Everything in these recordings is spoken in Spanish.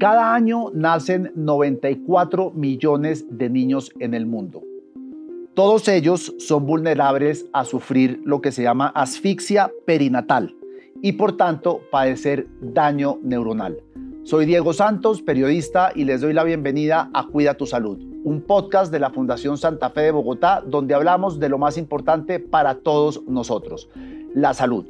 Cada año nacen 94 millones de niños en el mundo. Todos ellos son vulnerables a sufrir lo que se llama asfixia perinatal y por tanto padecer daño neuronal. Soy Diego Santos, periodista, y les doy la bienvenida a Cuida tu Salud, un podcast de la Fundación Santa Fe de Bogotá donde hablamos de lo más importante para todos nosotros, la salud.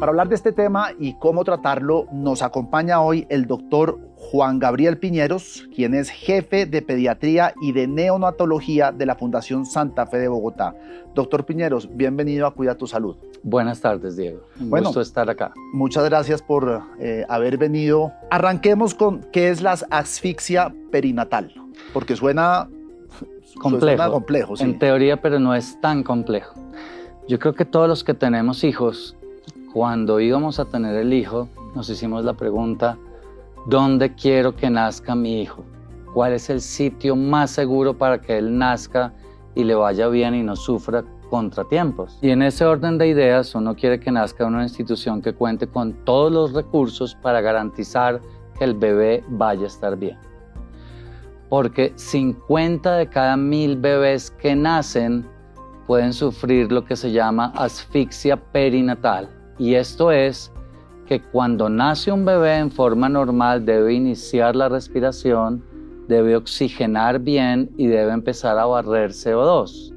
Para hablar de este tema y cómo tratarlo, nos acompaña hoy el doctor Juan Gabriel Piñeros, quien es jefe de pediatría y de neonatología de la Fundación Santa Fe de Bogotá. Doctor Piñeros, bienvenido a Cuida tu Salud. Buenas tardes, Diego. Un bueno, gusto estar acá. Muchas gracias por eh, haber venido. Arranquemos con qué es la asfixia perinatal, porque suena complejo. complejo En teoría, pero no es tan complejo. Yo creo que todos los que tenemos hijos cuando íbamos a tener el hijo, nos hicimos la pregunta, ¿dónde quiero que nazca mi hijo? ¿Cuál es el sitio más seguro para que él nazca y le vaya bien y no sufra contratiempos? Y en ese orden de ideas, uno quiere que nazca en una institución que cuente con todos los recursos para garantizar que el bebé vaya a estar bien. Porque 50 de cada mil bebés que nacen pueden sufrir lo que se llama asfixia perinatal y esto es que cuando nace un bebé en forma normal debe iniciar la respiración, debe oxigenar bien y debe empezar a barrer CO2.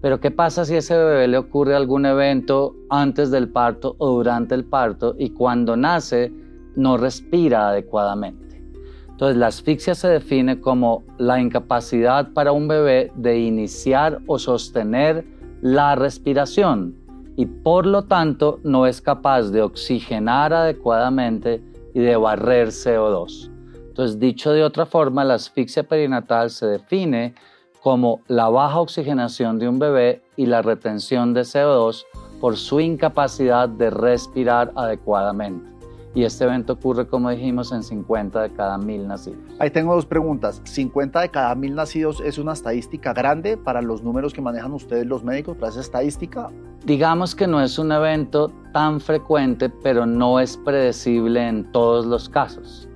Pero ¿qué pasa si a ese bebé le ocurre algún evento antes del parto o durante el parto y cuando nace no respira adecuadamente? Entonces la asfixia se define como la incapacidad para un bebé de iniciar o sostener la respiración y por lo tanto no es capaz de oxigenar adecuadamente y de barrer CO2. Entonces, dicho de otra forma, la asfixia perinatal se define como la baja oxigenación de un bebé y la retención de CO2 por su incapacidad de respirar adecuadamente y este evento ocurre, como dijimos, en 50 de cada mil nacidos. Ahí tengo dos preguntas. ¿50 de cada mil nacidos es una estadística grande para los números que manejan ustedes los médicos para esa estadística? Digamos que no es un evento tan frecuente, pero no es predecible en todos los casos.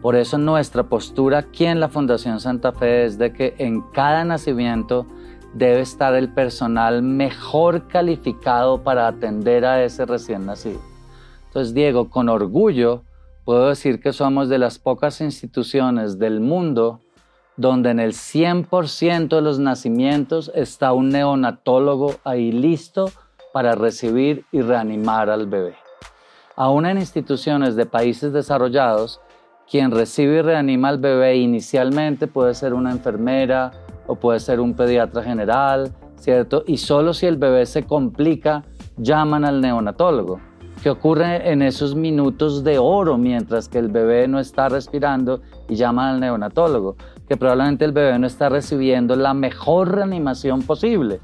Por eso nuestra postura aquí en la Fundación Santa Fe es de que en cada nacimiento debe estar el personal mejor calificado para atender a ese recién nacido. Entonces, Diego, con orgullo puedo decir que somos de las pocas instituciones del mundo donde en el 100% de los nacimientos está un neonatólogo ahí listo para recibir y reanimar al bebé. Aún en instituciones de países desarrollados, quien recibe y reanima al bebé inicialmente puede ser una enfermera o puede ser un pediatra general, ¿cierto? Y solo si el bebé se complica, llaman al neonatólogo que ocurre en esos minutos de oro mientras que el bebé no está respirando y llama al neonatólogo, que probablemente el bebé no está recibiendo la mejor reanimación posible.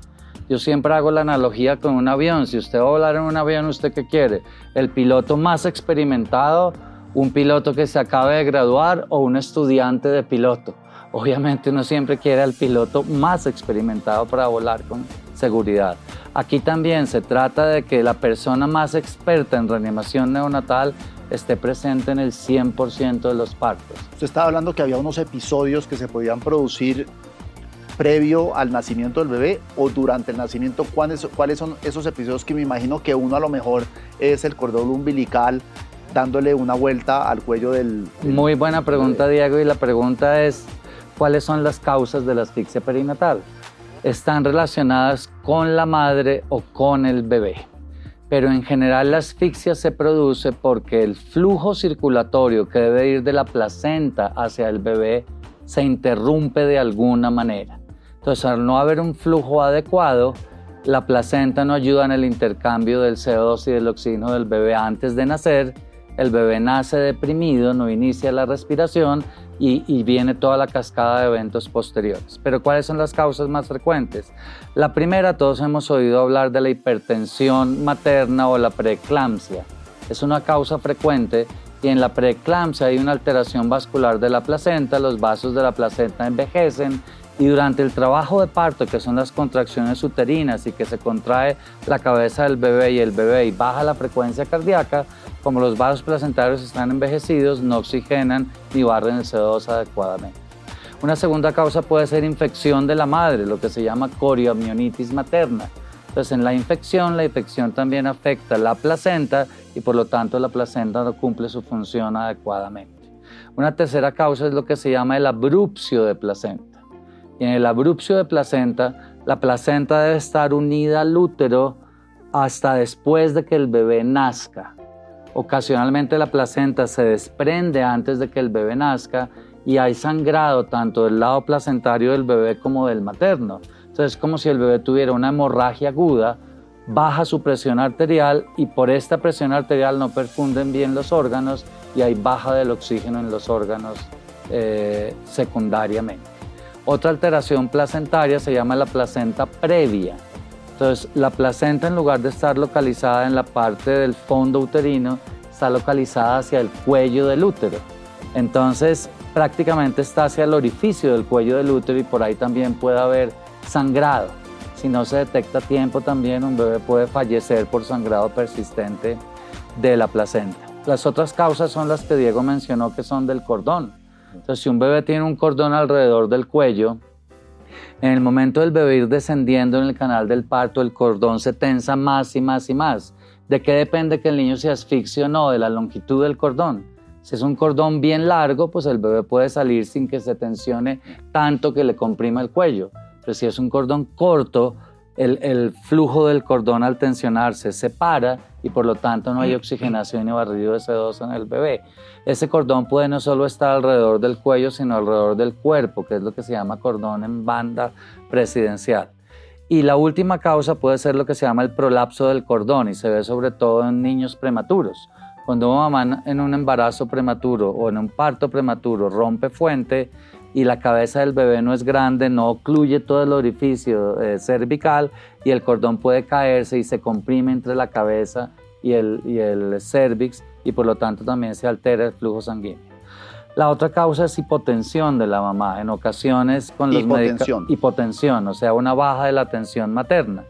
Yo siempre hago la analogía con un avión. Si usted va a volar en un avión, ¿usted qué quiere? ¿El piloto más experimentado? ¿Un piloto que se acabe de graduar o un estudiante de piloto? Obviamente uno siempre quiere al piloto más experimentado para volar con seguridad. Aquí también se trata de que la persona más experta en reanimación neonatal esté presente en el 100% de los partos. Usted estaba hablando que había unos episodios que se podían producir previo al nacimiento del bebé o durante el nacimiento. ¿Cuáles, cuáles son esos episodios que me imagino que uno a lo mejor es el cordón umbilical dándole una vuelta al cuello del... Muy buena pregunta, Diego, y la pregunta es, ¿cuáles son las causas de la asfixia perinatal? Están relacionadas con la madre o con el bebé. Pero en general la asfixia se produce porque el flujo circulatorio que debe ir de la placenta hacia el bebé se interrumpe de alguna manera. Entonces, al no haber un flujo adecuado, la placenta no ayuda en el intercambio del CO2 y del oxígeno del bebé antes de nacer. El bebé nace deprimido, no inicia la respiración y, viene toda la cascada de eventos posteriores. Pero ¿cuáles son las causas más frecuentes? La primera, todos hemos oído hablar de la hipertensión materna o la preeclampsia. Es una causa frecuente y en la preeclampsia hay una alteración vascular de la placenta, los vasos de la placenta envejecen y durante el trabajo de parto, que son las contracciones uterinas y que se contrae la cabeza del bebé y el bebé y baja la frecuencia cardíaca, como los vasos placentarios están envejecidos, no oxigenan ni barren el CO2 adecuadamente. Una segunda causa puede ser infección de la madre, lo que se llama corioamionitis materna. Entonces, en la infección, la infección también afecta la placenta y por lo tanto la placenta no cumple su función adecuadamente. Una tercera causa es lo que se llama el abrupcio de placenta. Y en el abrupcio de placenta, la placenta debe estar unida al útero hasta después de que el bebé nazca. Ocasionalmente la placenta se desprende antes de que el bebé nazca y hay sangrado tanto del lado placentario del bebé como del materno. Entonces es como si el bebé tuviera una hemorragia aguda, baja su presión arterial y por esta presión arterial no perfunden bien los órganos y hay baja del oxígeno en los órganos eh, secundariamente. Otra alteración placentaria se llama la placenta previa. Entonces, la placenta en lugar de estar localizada en la parte del fondo uterino, está localizada hacia el cuello del útero. Entonces, prácticamente está hacia el orificio del cuello del útero y por ahí también puede haber sangrado. Si no se detecta a tiempo también, un bebé puede fallecer por sangrado persistente de la placenta. Las otras causas son las que Diego mencionó que son del cordón. Entonces, si un bebé tiene un cordón alrededor del cuello, en el momento del bebé ir descendiendo en el canal del parto, el cordón se tensa más y más y más. ¿De qué depende que el niño se asfixie o no? De la longitud del cordón. Si es un cordón bien largo, pues el bebé puede salir sin que se tensione tanto que le comprima el cuello. Pero si es un cordón corto, el, flujo del cordón al tensionarse se para y por lo tanto no hay oxigenación y barrido de CO2 en el bebé. Ese cordón puede no solo estar alrededor del cuello, sino alrededor del cuerpo, que es lo que se llama cordón en banda presidencial. Y la última causa puede ser lo que se llama el prolapso del cordón y se ve sobre todo en niños prematuros. Cuando una mamá en un embarazo prematuro o en un parto prematuro rompe fuente, y la cabeza del bebé no es grande, no ocluye todo el orificio eh, cervical y el cordón puede caerse y se comprime entre la cabeza y el, y el cervix y por lo tanto también se altera el flujo sanguíneo. La otra causa es hipotensión de la mamá, en ocasiones con los hipotensión. hipotensión, o sea, una baja de la tensión materna.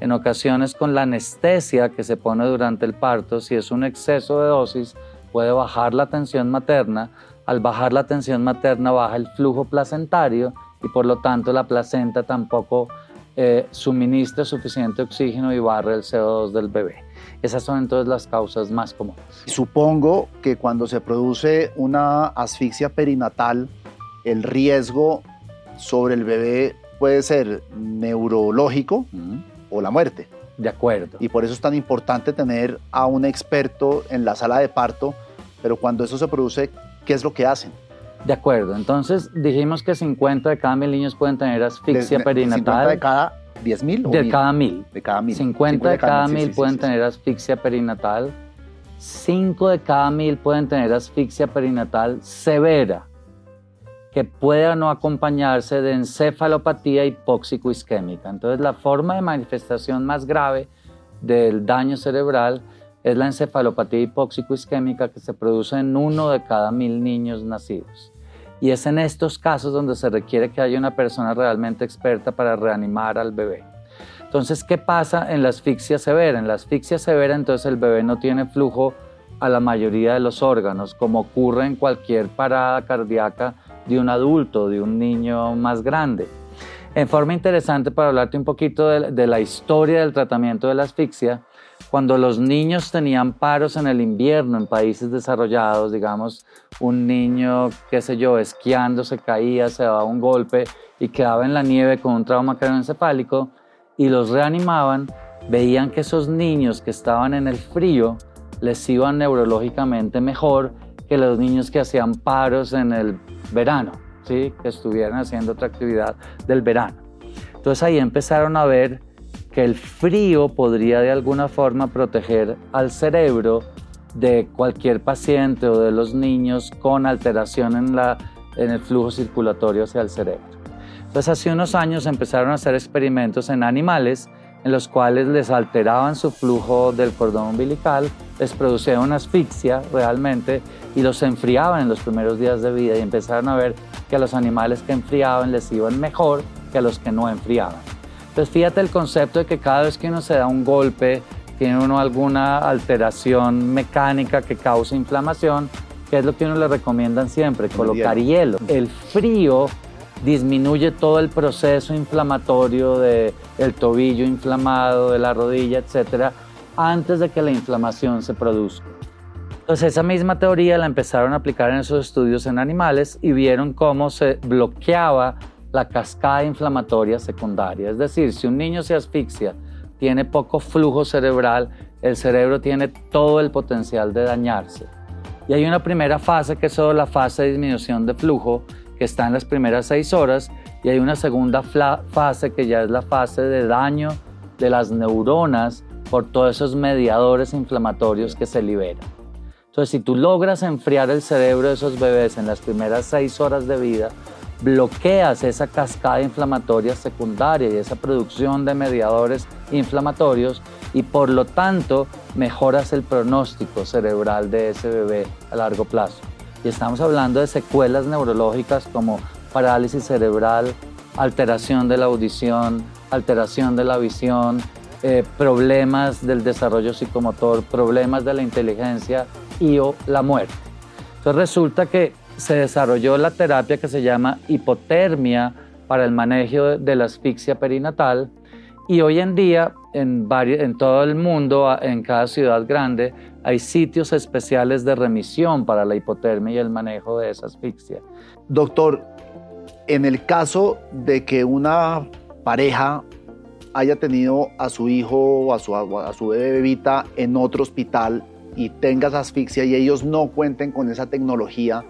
En ocasiones con la anestesia que se pone durante el parto, si es un exceso de dosis, puede bajar la tensión materna, al bajar la tensión materna baja el flujo placentario y por lo tanto la placenta tampoco eh, suministra suficiente oxígeno y barre el CO2 del bebé. Esas son entonces las causas más comunes. Supongo que cuando se produce una asfixia perinatal, el riesgo sobre el bebé puede ser neurológico o la muerte. De acuerdo. Y por eso es tan importante tener a un experto en la sala de parto, pero cuando eso se produce, ¿qué es lo que hacen? De acuerdo, entonces dijimos que 50 de cada mil niños pueden tener asfixia perinatal. ¿50 de cada 10 mil? De cada mil. De cada mil. 50 de cada mil pueden tener asfixia perinatal. 5 de cada mil pueden tener asfixia perinatal severa, que puede no acompañarse de encefalopatía hipóxico-isquémica. Entonces, la forma de manifestación más grave del daño cerebral es la encefalopatía hipóxico-isquémica que se produce en uno de cada mil niños nacidos. Y es en estos casos donde se requiere que haya una persona realmente experta para reanimar al bebé. Entonces, ¿qué pasa en la asfixia severa? En la asfixia severa, entonces el bebé no tiene flujo a la mayoría de los órganos, como ocurre en cualquier parada cardíaca de un adulto, de un niño más grande. En forma interesante, para hablarte un poquito de, de la historia del tratamiento de la asfixia, cuando los niños tenían paros en el invierno en países desarrollados, digamos, un niño, qué sé yo, esquiando, se caía, se daba un golpe y quedaba en la nieve con un trauma craneoencefálico y los reanimaban, veían que esos niños que estaban en el frío les iban neurológicamente mejor que los niños que hacían paros en el verano, ¿sí? que estuvieran haciendo otra actividad del verano. Entonces ahí empezaron a ver que el frío podría de alguna forma proteger al cerebro de cualquier paciente o de los niños con alteración en, el flujo circulatorio hacia el cerebro. Entonces hace unos años empezaron a hacer experimentos en animales en los cuales les alteraban su flujo del cordón umbilical, les producían una asfixia realmente y los enfriaban en los primeros días de vida y empezaron a ver que a los animales que enfriaban les iban mejor que a los que no enfriaban. Entonces fíjate el concepto de que cada vez que uno se da un golpe tiene uno alguna alteración mecánica que causa inflamación, ¿qué es lo que uno le recomiendan siempre? Colocar hielo. El frío disminuye todo el proceso inflamatorio del el tobillo inflamado, de la rodilla, etcétera, antes de que la inflamación se produzca. Entonces esa misma teoría la empezaron a aplicar en esos estudios en animales y vieron cómo se bloqueaba la cascada inflamatoria secundaria. Es decir, si un niño se asfixia, tiene poco flujo cerebral, el cerebro tiene todo el potencial de dañarse. Y hay una primera fase que es solo la fase de disminución de flujo, que está en las primeras seis horas, y hay una segunda fase que ya es la fase de daño de las neuronas por todos esos mediadores inflamatorios que se liberan. Entonces, si tú logras enfriar el cerebro de esos bebés en las primeras seis horas de vida, bloqueas esa cascada inflamatoria secundaria y esa producción de mediadores inflamatorios y por lo tanto mejoras el pronóstico cerebral de ese bebé a largo plazo. Y estamos hablando de secuelas neurológicas como parálisis cerebral, alteración de la audición, alteración de la visión, eh, problemas del desarrollo psicomotor, problemas de la inteligencia y o la muerte. Entonces resulta que se desarrolló la terapia que se llama hipotermia para el manejo de la asfixia perinatal y hoy en día en, en todo el mundo, en cada ciudad grande, hay sitios especiales de remisión para la hipotermia y el manejo de esa asfixia. Doctor, en el caso de que una pareja haya tenido a su hijo o a su, a bebita en otro hospital y tenga asfixia y ellos no cuenten con esa tecnología,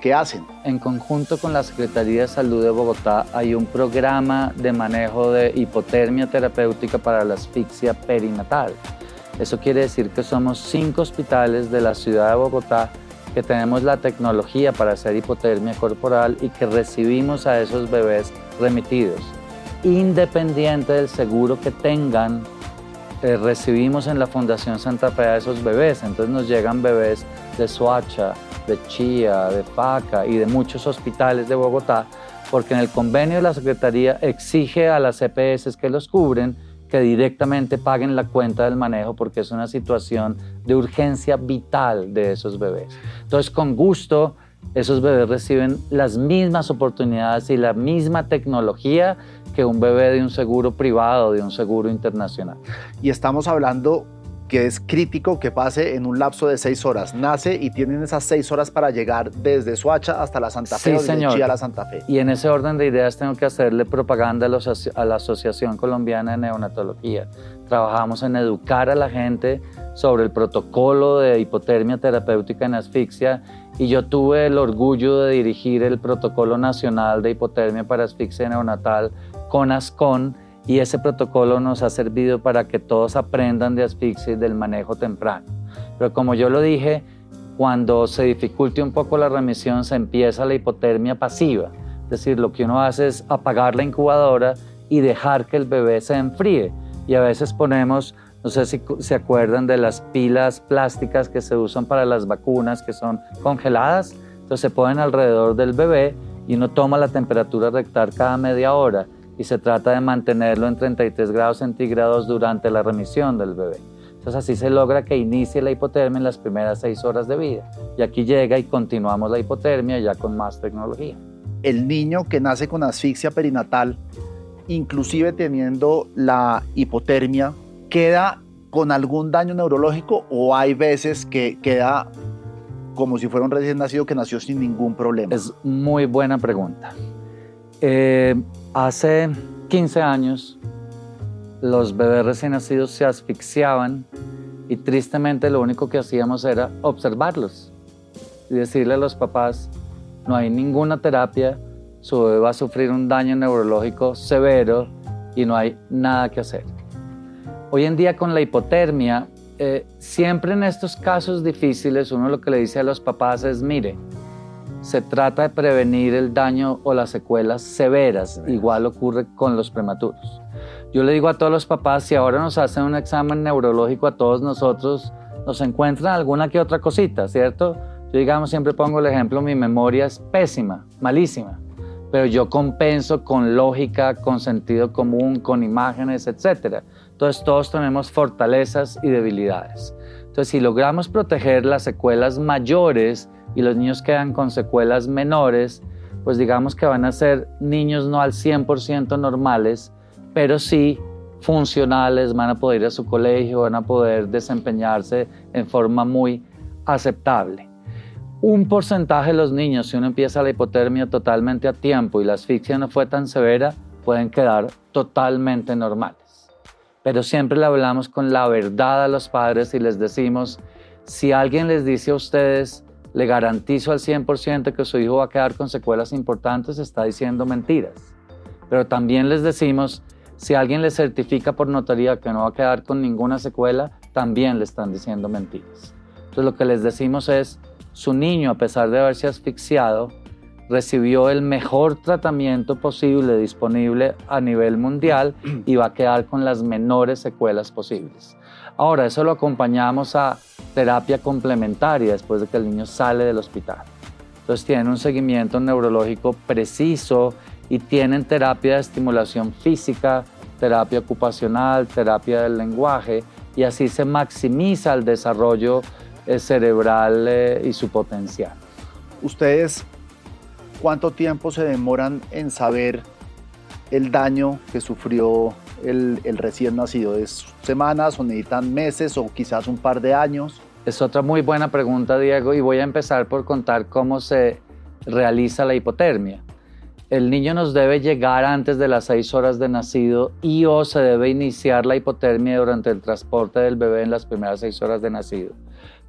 ¿Qué hacen? En conjunto con la Secretaría de Salud de Bogotá hay un programa de manejo de hipotermia terapéutica para la asfixia perinatal. Eso quiere decir que somos cinco hospitales de la ciudad de Bogotá que tenemos la tecnología para hacer hipotermia corporal y que recibimos a esos bebés remitidos. Independiente del seguro que tengan, eh, recibimos en la Fundación Santa Fe a esos bebés. Entonces nos llegan bebés de Soacha, de Chía, de Paca y de muchos hospitales de Bogotá, porque en el convenio la Secretaría exige a las EPS que los cubren que directamente paguen la cuenta del manejo porque es una situación de urgencia vital de esos bebés. Entonces, con gusto, esos bebés reciben las mismas oportunidades y la misma tecnología que un bebé de un seguro privado, de un seguro internacional. Y estamos hablando que es crítico que pase en un lapso de seis horas. Nace y tienen esas seis horas para llegar desde Suacha hasta la Santa Fe o desde Chía a la Santa Fe. Y en ese orden de ideas tengo que hacerle propaganda a, la Asociación Colombiana de Neonatología. Trabajamos en educar a la gente sobre el protocolo de hipotermia terapéutica en asfixia y yo tuve el orgullo de dirigir el protocolo nacional de hipotermia para asfixia neonatal con ASCON y ese protocolo nos ha servido para que todos aprendan de asfixia y del manejo temprano. Pero como yo lo dije, cuando se dificulte un poco la remisión se empieza la hipotermia pasiva, es decir, lo que uno hace es apagar la incubadora y dejar que el bebé se enfríe. Y a veces ponemos, no sé si se acuerdan de las pilas plásticas que se usan para las vacunas que son congeladas, entonces se ponen alrededor del bebé y uno toma la temperatura rectal cada media hora y se trata de mantenerlo en 33 grados centígrados durante la remisión del bebé. Entonces así se logra que inicie la hipotermia en las primeras seis horas de vida. Y aquí llega y continuamos la hipotermia ya con más tecnología. El niño que nace con asfixia perinatal, inclusive teniendo la hipotermia, queda con algún daño neurológico o hay veces que queda como si fuera un recién nacido que nació sin ningún problema? Es muy buena pregunta. Eh, Hace 15 años los bebés recién nacidos se asfixiaban y tristemente lo único que hacíamos era observarlos y decirle a los papás, no hay ninguna terapia, su bebé va a sufrir un daño neurológico severo y no hay nada que hacer. Hoy en día con la hipotermia, eh, siempre en estos casos difíciles uno lo que le dice a los papás es, mire, se trata de prevenir el daño o las secuelas severas. Igual ocurre con los prematuros. Yo le digo a todos los papás, si ahora nos hacen un examen neurológico a todos nosotros, nos encuentran alguna que otra cosita, ¿cierto? Yo digamos, siempre pongo el ejemplo, mi memoria es pésima, malísima. pero yo compenso con lógica, con sentido común, con imágenes, etc. Entonces todos tenemos fortalezas y debilidades. Entonces si logramos proteger las secuelas mayores y los niños quedan con secuelas menores, pues digamos que van a ser niños no al 100% normales, pero sí funcionales, van a poder ir a su colegio, van a poder desempeñarse en forma muy aceptable. Un porcentaje de los niños, si uno empieza la hipotermia totalmente a tiempo y la asfixia no fue tan severa, pueden quedar totalmente normales. Pero siempre le hablamos con la verdad a los padres y les decimos, si alguien les dice a ustedes, le garantizo al 100% que su hijo va a quedar con secuelas importantes, está diciendo mentiras. Pero también les decimos, si alguien le certifica por notaría que no va a quedar con ninguna secuela, también le están diciendo mentiras. Entonces lo que les decimos es, su niño, a pesar de haberse asfixiado, recibió el mejor tratamiento posible disponible a nivel mundial y va a quedar con las menores secuelas posibles. Ahora, eso lo acompañamos a terapia complementaria después de que el niño sale del hospital. Entonces tienen un seguimiento neurológico preciso y tienen terapia de estimulación física, terapia ocupacional, terapia del lenguaje y así se maximiza el desarrollo eh, cerebral eh, y su potencial. ¿Ustedes cuánto tiempo se demoran en saber el daño que sufrió el, recién nacido? ¿Es semanas o necesitan meses o quizás un par de años? Es otra muy buena pregunta, Diego, y voy a empezar por contar cómo se realiza la hipotermia el niño nos debe llegar antes de las seis horas de nacido y o se debe iniciar la hipotermia durante el transporte del bebé en las primeras seis horas de nacido.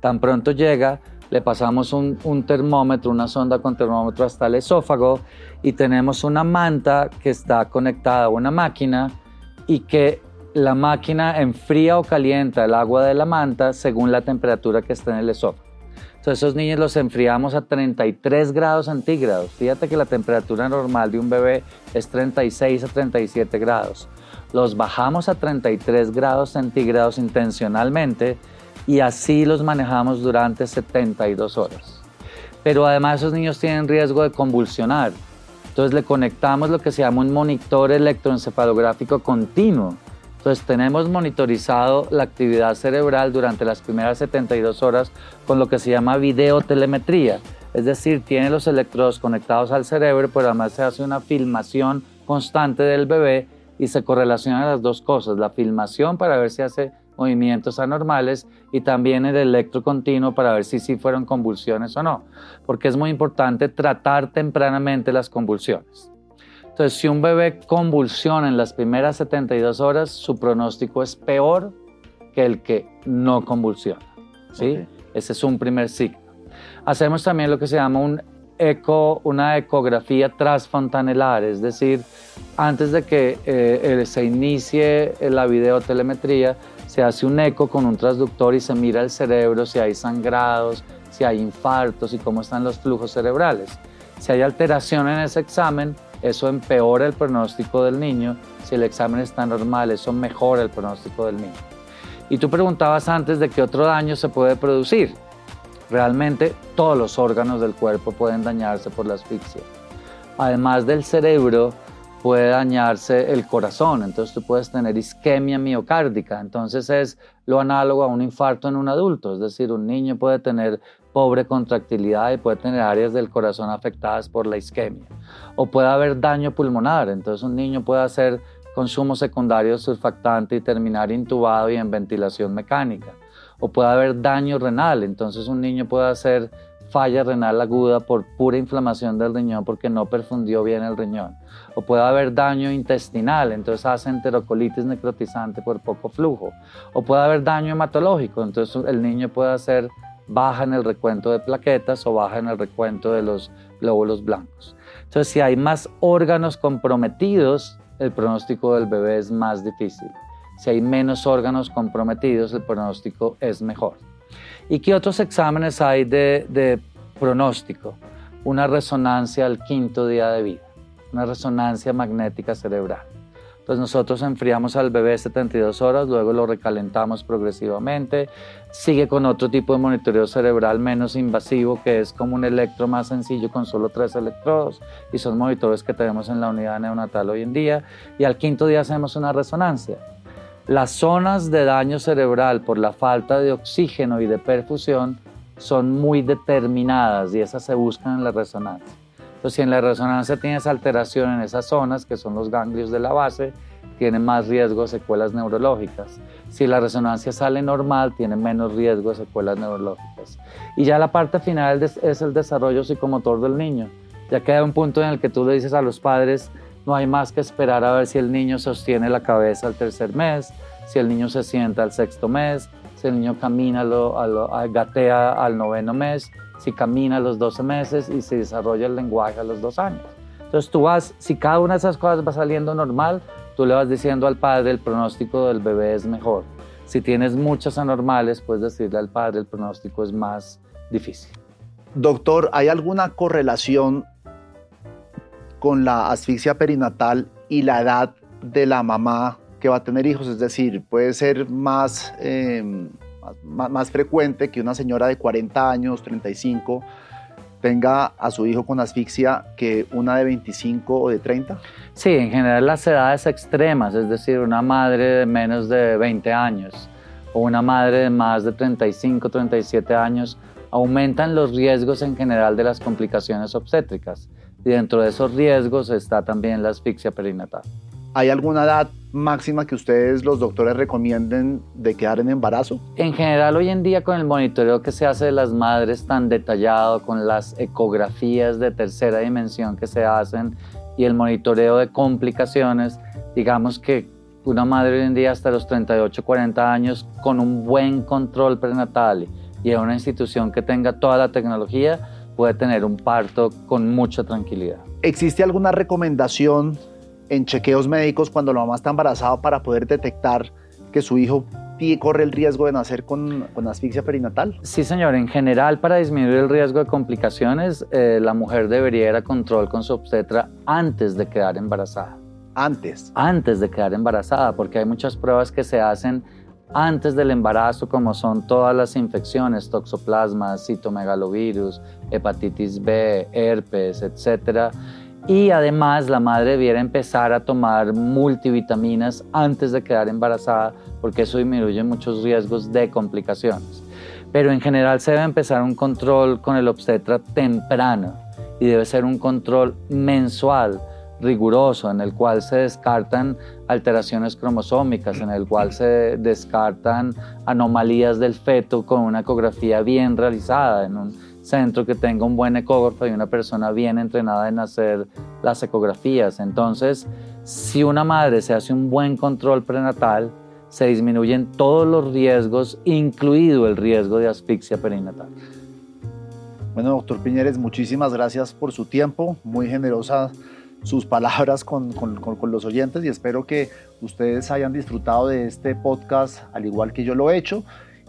Tan pronto llega, le pasamos un, termómetro, una sonda con termómetro hasta el esófago y tenemos una manta que está conectada a una máquina y que la máquina enfría o calienta el agua de la manta según la temperatura que está en el esófago. Entonces esos niños los enfriamos a 33 grados centígrados. Fíjate que la temperatura normal de un bebé es 36 a 37 grados. Los bajamos a 33 grados centígrados intencionalmente y así los manejamos durante 72 horas. Pero además esos niños tienen riesgo de convulsionar. Entonces le conectamos lo que se llama un monitor electroencefalográfico continuo entonces tenemos monitorizado la actividad cerebral durante las primeras 72 horas con lo que se llama videotelemetría. Es decir, tiene los electrodos conectados al cerebro, pero además se hace una filmación constante del bebé y se correlacionan las dos cosas, la filmación para ver si hace movimientos anormales y también el electro continuo para ver si sí fueron convulsiones o no, porque es muy importante tratar tempranamente las convulsiones. Entonces, si un bebé convulsiona en las primeras 72 horas, su pronóstico es peor que el que no convulsiona. ¿sí? Ese es un primer signo. Hacemos también lo que se llama un eco, una ecografía transfontanelar, es decir, antes de que eh, se inicie la videotelemetría, se hace un eco con un transductor y se mira el cerebro, si hay sangrados, si hay infartos y cómo están los flujos cerebrales. Si hay alteración en ese examen, eso empeora el pronóstico del niño. Si el examen está normal, eso mejora el pronóstico del niño. Y tú preguntabas antes de qué otro daño se puede producir. Realmente todos los órganos del cuerpo pueden dañarse por la asfixia. Además del cerebro, puede dañarse el corazón, entonces tú puedes tener isquemia miocárdica, entonces es lo análogo a un infarto en un adulto, es decir, un niño puede tener pobre contractilidad y puede tener áreas del corazón afectadas por la isquemia. O puede haber daño pulmonar, entonces un niño puede hacer consumo secundario de surfactante y terminar intubado y en ventilación mecánica. O puede haber daño renal, entonces un niño puede hacer falla renal aguda por pura inflamación del riñón porque no perfundió bien el riñón. O puede haber daño intestinal, entonces hace enterocolitis necrotizante por poco flujo. O puede haber daño hematológico, entonces el niño puede hacer baja en el recuento de plaquetas o baja en el recuento de los glóbulos blancos. Entonces, si hay más órganos comprometidos, el pronóstico del bebé es más difícil. Si hay menos órganos comprometidos, el pronóstico es mejor. ¿Y qué otros exámenes hay de, pronóstico? Una resonancia al quinto día de vida, una resonancia magnética cerebral. Entonces nosotros enfriamos al bebé 72 horas, luego lo recalentamos progresivamente, sigue con otro tipo de monitoreo cerebral menos invasivo que es como un electro más sencillo con solo tres electrodos y son monitores que tenemos en la unidad neonatal hoy en día y al quinto día hacemos una resonancia. Las zonas de daño cerebral por la falta de oxígeno y de perfusión son muy determinadas y esas se buscan en la resonancia. Entonces, si en la resonancia tienes alteración en esas zonas, que son los ganglios de la base, tiene más riesgo de secuelas neurológicas. Si la resonancia sale normal, tiene menos riesgo de secuelas neurológicas. Y ya la parte final es el desarrollo psicomotor del niño. Ya queda un punto en el que tú le dices a los padres, no hay más que esperar a ver si el niño sostiene la cabeza al tercer mes, si el niño se sienta al sexto mes, si el niño camina, lo, gatea al noveno mes, si camina a los 12 meses y se desarrolla el lenguaje a los dos años. Entonces tú vas, si cada una de esas cosas va saliendo normal, tú le vas diciendo al padre el pronóstico del bebé es mejor. Si tienes muchas anormales, puedes decirle al padre el pronóstico es más difícil. Doctor, ¿hay alguna correlación con la asfixia perinatal y la edad de la mamá que va a tener hijos? Es decir, puede ser más... Eh, más, frecuente que una señora de 40 años, 35, tenga a su hijo con asfixia que una de 25 o de 30? Sí, en general las edades extremas, es decir, una madre de menos de 20 años o una madre de más de 35, 37 años, aumentan los riesgos en general de las complicaciones obstétricas. Y dentro de esos riesgos está también la asfixia perinatal. ¿Hay alguna edad máxima que ustedes, los doctores, recomienden de quedar en embarazo? En general, hoy en día, con el monitoreo que se hace de las madres tan detallado, con las ecografías de tercera dimensión que se hacen y el monitoreo de complicaciones, digamos que una madre hoy en día hasta los 38, 40 años, con un buen control prenatal y en una institución que tenga toda la tecnología, puede tener un parto con mucha tranquilidad. ¿Existe alguna recomendación en chequeos médicos cuando la mamá está embarazada para poder detectar que su hijo corre el riesgo de nacer con, asfixia perinatal? Sí, señor. En general, para disminuir el riesgo de complicaciones, eh, la mujer debería ir a control con su obstetra antes de quedar embarazada. Antes. Antes de quedar embarazada, porque hay muchas pruebas que se hacen antes del embarazo, como son todas las infecciones, toxoplasma, citomegalovirus, hepatitis B, herpes, etcétera y además la madre debiera empezar a tomar multivitaminas antes de quedar embarazada porque eso disminuye muchos riesgos de complicaciones. Pero en general se debe empezar un control con el obstetra temprano y debe ser un control mensual, riguroso, en el cual se descartan alteraciones cromosómicas, en el cual se descartan anomalías del feto con una ecografía bien realizada, en un centro que tenga un buen ecógrafo y una persona bien entrenada en hacer las ecografías. Entonces, si una madre se hace un buen control prenatal, se disminuyen todos los riesgos, incluido el riesgo de asfixia perinatal. Bueno, doctor Piñeres, muchísimas gracias por su tiempo, muy generosa sus palabras con, con, con, los oyentes y espero que ustedes hayan disfrutado de este podcast al igual que yo lo he hecho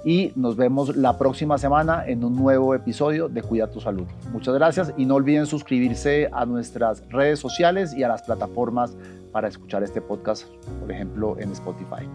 y nos vemos la próxima semana en un nuevo episodio de Cuida tu Salud. Muchas gracias y no olviden suscribirse a nuestras redes sociales y a las plataformas para escuchar este podcast, por ejemplo en Spotify.